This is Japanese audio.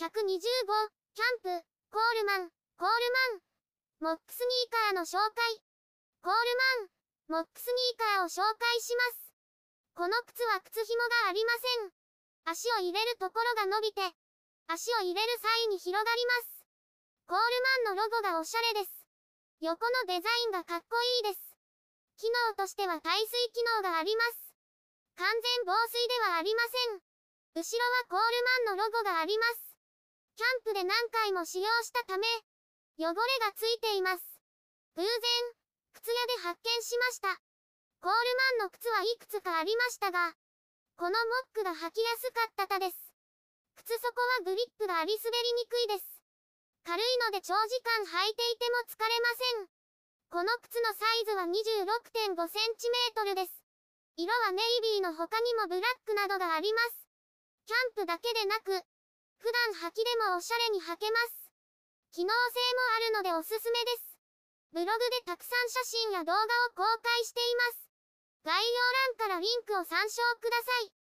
125、キャンプ、コールマン、コールマン。モックスニーカーの紹介。コールマン、モックスニーカーを紹介します。この靴は靴紐がありません。足を入れるところが伸びて、足を入れる際に広がります。コールマンのロゴがおしゃれです。横のデザインがかっこいいです。機能としては耐水機能があります。完全防水ではありません。後ろはコールマンのロゴがあります。キャンプで何回も使用したため、汚れがついています。偶然、靴屋で発見しました。コールマンの靴はいくつかありましたが、このモックが履きやすかったたです。靴底はグリップがあり滑りにくいです。軽いので長時間履いていても疲れません。この靴のサイズは26.5センチメートルです。色はネイビーの他にもブラックなどがあります。キャンプだけでなく、普段履きでもおしゃれに履けます。機能性もあるのでおすすめです。ブログでたくさん写真や動画を公開しています。概要欄からリンクを参照ください。